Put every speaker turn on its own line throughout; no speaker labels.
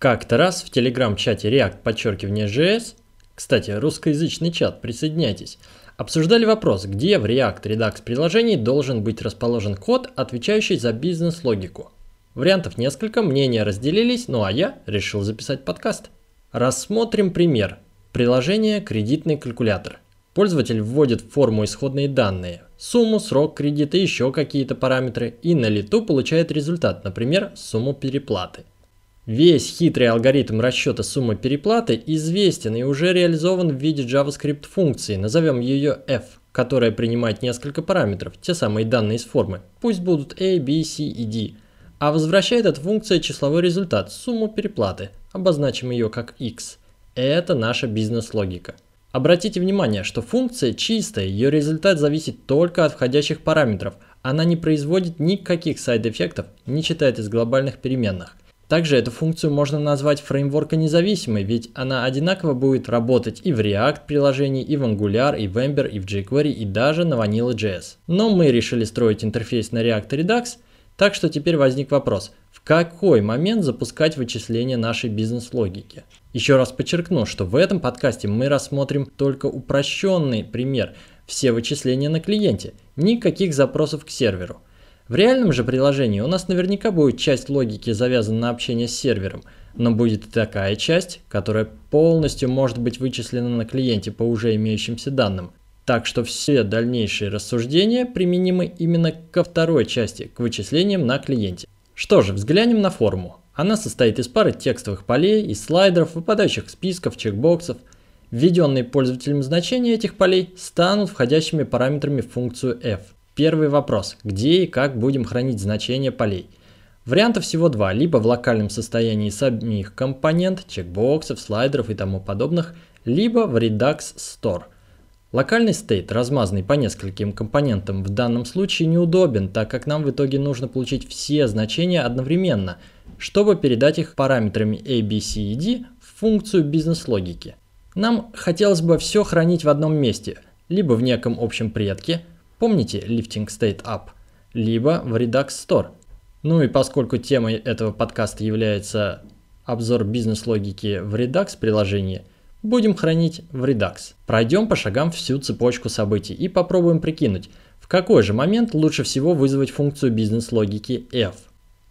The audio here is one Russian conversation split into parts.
Как-то раз в телеграм-чате React подчеркивание JS, кстати, русскоязычный чат, присоединяйтесь, обсуждали вопрос, где в React Redux приложении должен быть расположен код, отвечающий за бизнес-логику. Вариантов несколько, мнения разделились, ну а я решил записать подкаст. Рассмотрим пример. Приложение «Кредитный калькулятор». Пользователь вводит в форму исходные данные, сумму, срок кредита еще какие-то параметры, и на лету получает результат, например, сумму переплаты. Весь хитрый алгоритм расчета суммы переплаты известен и уже реализован в виде JavaScript функции, назовем ее f, которая принимает несколько параметров, те самые данные из формы, пусть будут a, b, c и d, а возвращает эта функция числовой результат, сумму переплаты, обозначим ее как x. Это наша бизнес-логика. Обратите внимание, что функция чистая, ее результат зависит только от входящих параметров. Она не производит никаких сайд-эффектов, не читает из глобальных переменных. Также эту функцию можно назвать фреймворка независимой, ведь она одинаково будет работать и в React приложении, и в Angular, и в Ember, и в jQuery, и даже на Vanilla.js. Но мы решили строить интерфейс на React Redux, так что теперь возник вопрос, в какой момент запускать вычисления нашей бизнес-логики? Еще раз подчеркну, что в этом подкасте мы рассмотрим только упрощенный пример, все вычисления на клиенте, никаких запросов к серверу. В реальном же приложении у нас наверняка будет часть логики завязана на общение с сервером, но будет и такая часть, которая полностью может быть вычислена на клиенте по уже имеющимся данным. Так что все дальнейшие рассуждения применимы именно ко второй части, к вычислениям на клиенте. Что же, взглянем на форму. Она состоит из пары текстовых полей, из слайдеров, выпадающих списков, чекбоксов. Введенные пользователем значения этих полей станут входящими параметрами в функцию f. Первый вопрос. Где и как будем хранить значения полей? Вариантов всего два. Либо в локальном состоянии самих компонент, чекбоксов, слайдеров и тому подобных, либо в Redux Store. Локальный стейт, размазанный по нескольким компонентам, в данном случае неудобен, так как нам в итоге нужно получить все значения одновременно – чтобы передать их параметрами A, B, C D в функцию бизнес-логики. Нам хотелось бы все хранить в одном месте, либо в неком общем предке, помните lifting state up, либо в Redux Store. Ну и поскольку темой этого подкаста является обзор бизнес-логики в Redux приложении, будем хранить в Redux. Пройдем по шагам всю цепочку событий и попробуем прикинуть, в какой же момент лучше всего вызвать функцию бизнес-логики f.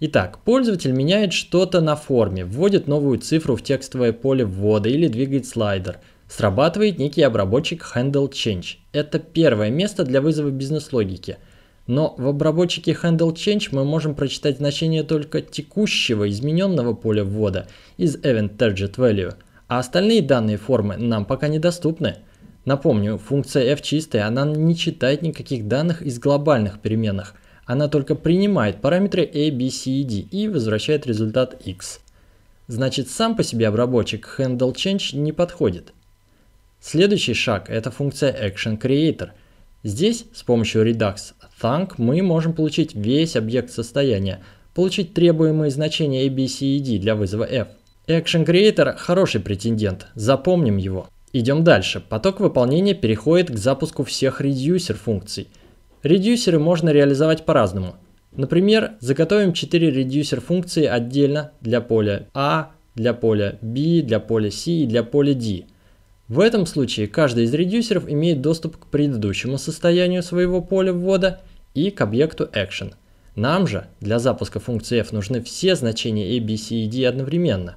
Итак, пользователь меняет что-то на форме, вводит новую цифру в текстовое поле ввода или двигает слайдер. Срабатывает некий обработчик Handle Change. Это первое место для вызова бизнес-логики. Но в обработчике Handle Change мы можем прочитать значение только текущего измененного поля ввода из Event Target Value, а остальные данные формы нам пока недоступны. Напомню, функция f чистая, она не читает никаких данных из глобальных переменных – она только принимает параметры a, b, c и d и возвращает результат x. Значит, сам по себе обработчик handleChange не подходит. Следующий шаг – это функция ActionCreator. Здесь с помощью Redux Thunk мы можем получить весь объект состояния, получить требуемые значения a, b, c d для вызова f. ActionCreator – хороший претендент, запомним его. Идем дальше. Поток выполнения переходит к запуску всех редюсер функций – Редюсеры можно реализовать по-разному. Например, заготовим 4 редюсер функции отдельно для поля A, для поля B, для поля C и для поля D. В этом случае каждый из редюсеров имеет доступ к предыдущему состоянию своего поля ввода и к объекту action. Нам же для запуска функции f нужны все значения a, b, c и d одновременно.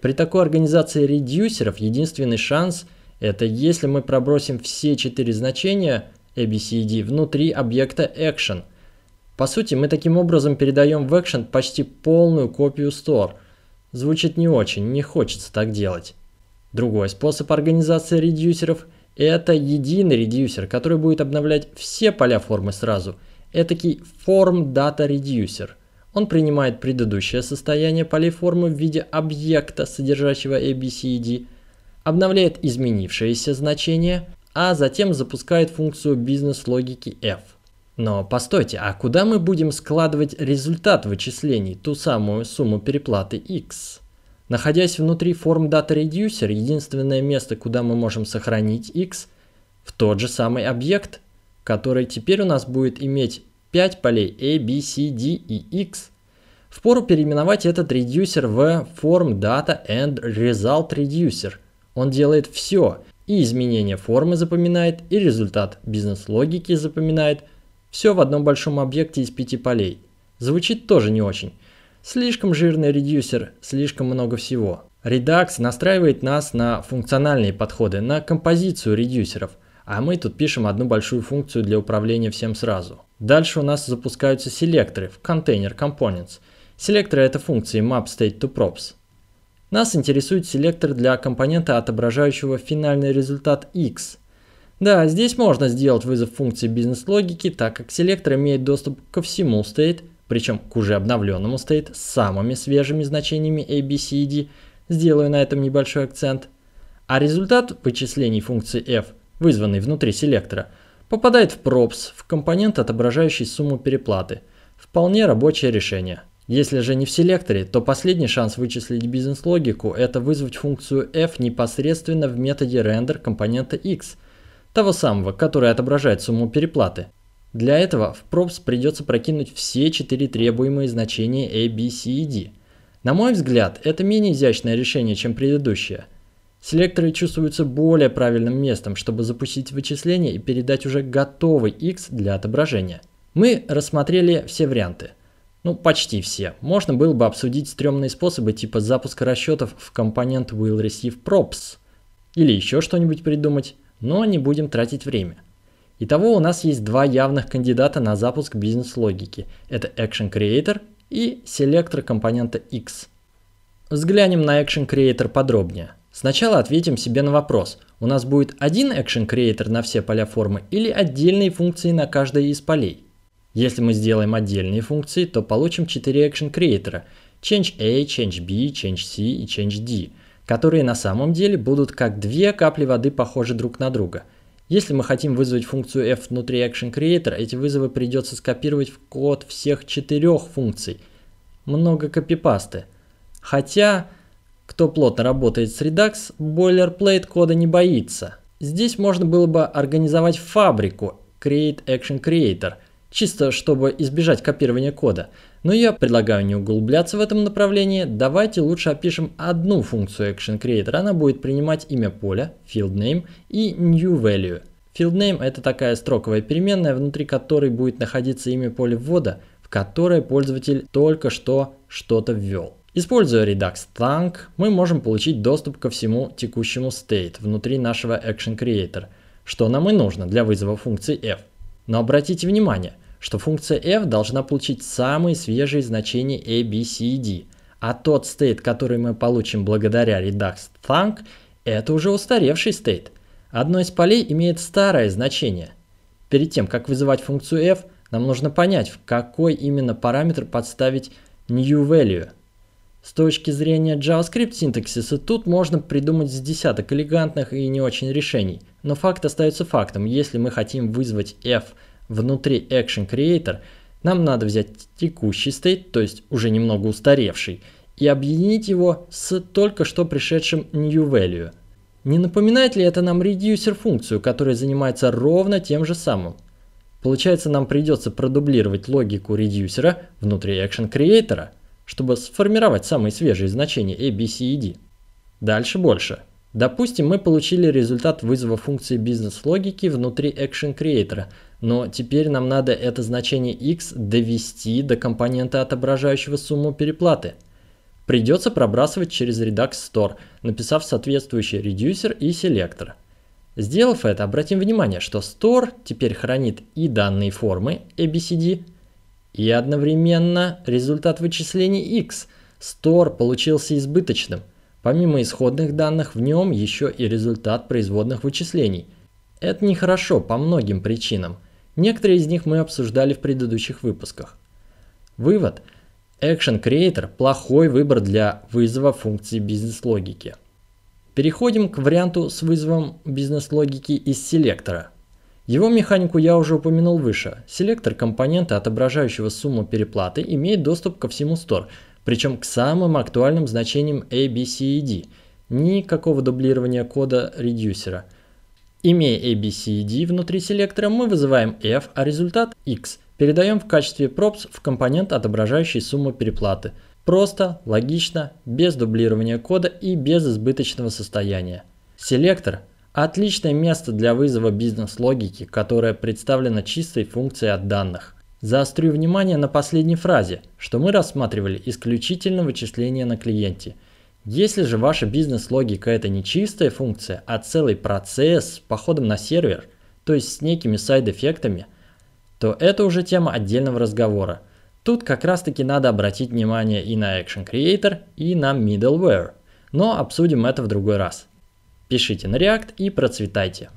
При такой организации редюсеров единственный шанс – это если мы пробросим все четыре значения – ABCD внутри объекта Action. По сути, мы таким образом передаем в Action почти полную копию Store. Звучит не очень, не хочется так делать. Другой способ организации редюсеров – это единый редюсер, который будет обновлять все поля формы сразу. Этакий Form Data Reducer. Он принимает предыдущее состояние полей формы в виде объекта, содержащего ABCD, обновляет изменившиеся значения, а затем запускает функцию бизнес-логики f. Но постойте, а куда мы будем складывать результат вычислений, ту самую сумму переплаты x? Находясь внутри форм Data Reducer, единственное место, куда мы можем сохранить x, в тот же самый объект, который теперь у нас будет иметь 5 полей a, b, c, d и x. Впору переименовать этот редюсер в Form Data and Result Reducer. Он делает все, и изменение формы запоминает, и результат бизнес-логики запоминает. Все в одном большом объекте из пяти полей. Звучит тоже не очень. Слишком жирный редюсер, слишком много всего. Redux настраивает нас на функциональные подходы, на композицию редюсеров, а мы тут пишем одну большую функцию для управления всем сразу. Дальше у нас запускаются селекторы в Container Components. Селекторы это функции map_state_to_props. Нас интересует селектор для компонента, отображающего финальный результат x. Да, здесь можно сделать вызов функции бизнес-логики, так как селектор имеет доступ ко всему state, причем к уже обновленному state с самыми свежими значениями a, b, c d. Сделаю на этом небольшой акцент. А результат вычислений функции f, вызванный внутри селектора, попадает в props, в компонент, отображающий сумму переплаты. Вполне рабочее решение. Если же не в селекторе, то последний шанс вычислить бизнес-логику – это вызвать функцию f непосредственно в методе render компонента x, того самого, который отображает сумму переплаты. Для этого в props придется прокинуть все четыре требуемые значения a, b, c и d. На мой взгляд, это менее изящное решение, чем предыдущее. Селекторы чувствуются более правильным местом, чтобы запустить вычисление и передать уже готовый x для отображения. Мы рассмотрели все варианты. Ну, почти все. Можно было бы обсудить стрёмные способы типа запуска расчетов в компонент will receive props. Или еще что-нибудь придумать, но не будем тратить время. Итого у нас есть два явных кандидата на запуск бизнес-логики. Это Action Creator и селектор компонента X. Взглянем на Action Creator подробнее. Сначала ответим себе на вопрос. У нас будет один Action Creator на все поля формы или отдельные функции на каждое из полей? Если мы сделаем отдельные функции, то получим 4 action creator change A, change B, change C и change D, которые на самом деле будут как две капли воды похожи друг на друга. Если мы хотим вызвать функцию f внутри action creator, эти вызовы придется скопировать в код всех четырех функций. Много копипасты. Хотя, кто плотно работает с Redux, boilerplate кода не боится. Здесь можно было бы организовать фабрику Create Action Creator – чисто чтобы избежать копирования кода. Но я предлагаю не углубляться в этом направлении, давайте лучше опишем одну функцию Action Creator. Она будет принимать имя поля, field name и new value. Field name это такая строковая переменная, внутри которой будет находиться имя поля ввода, в которое пользователь только что что-то ввел. Используя Redux Tank, мы можем получить доступ ко всему текущему state внутри нашего Action Creator, что нам и нужно для вызова функции f. Но обратите внимание – что функция f должна получить самые свежие значения a, b, c и d, а тот state, который мы получим благодаря Redux Thunk, это уже устаревший state. Одно из полей имеет старое значение. Перед тем, как вызывать функцию f, нам нужно понять, в какой именно параметр подставить new value. С точки зрения JavaScript синтаксиса тут можно придумать с десяток элегантных и не очень решений, но факт остается фактом. Если мы хотим вызвать f внутри Action Creator, нам надо взять текущий state, то есть уже немного устаревший, и объединить его с только что пришедшим new value. Не напоминает ли это нам reducer функцию, которая занимается ровно тем же самым? Получается, нам придется продублировать логику редюсера внутри Action Creator, чтобы сформировать самые свежие значения A, B, C и D. Дальше больше. Допустим, мы получили результат вызова функции бизнес-логики внутри Action Creator, но теперь нам надо это значение x довести до компонента, отображающего сумму переплаты. Придется пробрасывать через Redux Store, написав соответствующий редюсер и селектор. Сделав это, обратим внимание, что Store теперь хранит и данные формы ABCD, и одновременно результат вычислений x. Store получился избыточным – Помимо исходных данных, в нем еще и результат производных вычислений. Это нехорошо по многим причинам. Некоторые из них мы обсуждали в предыдущих выпусках. Вывод. Action Creator – плохой выбор для вызова функции бизнес-логики. Переходим к варианту с вызовом бизнес-логики из селектора. Его механику я уже упомянул выше. Селектор компонента, отображающего сумму переплаты, имеет доступ ко всему store – причем к самым актуальным значениям A, B, C и D. Никакого дублирования кода редюсера. Имея A, B, C и D внутри селектора, мы вызываем f, а результат x передаем в качестве props в компонент, отображающий сумму переплаты. Просто, логично, без дублирования кода и без избыточного состояния. Селектор – отличное место для вызова бизнес-логики, которая представлена чистой функцией от данных. Заострю внимание на последней фразе, что мы рассматривали исключительно вычисление на клиенте. Если же ваша бизнес-логика это не чистая функция, а целый процесс с походом на сервер, то есть с некими сайд-эффектами, то это уже тема отдельного разговора. Тут как раз таки надо обратить внимание и на Action Creator, и на Middleware. Но обсудим это в другой раз. Пишите на React и процветайте.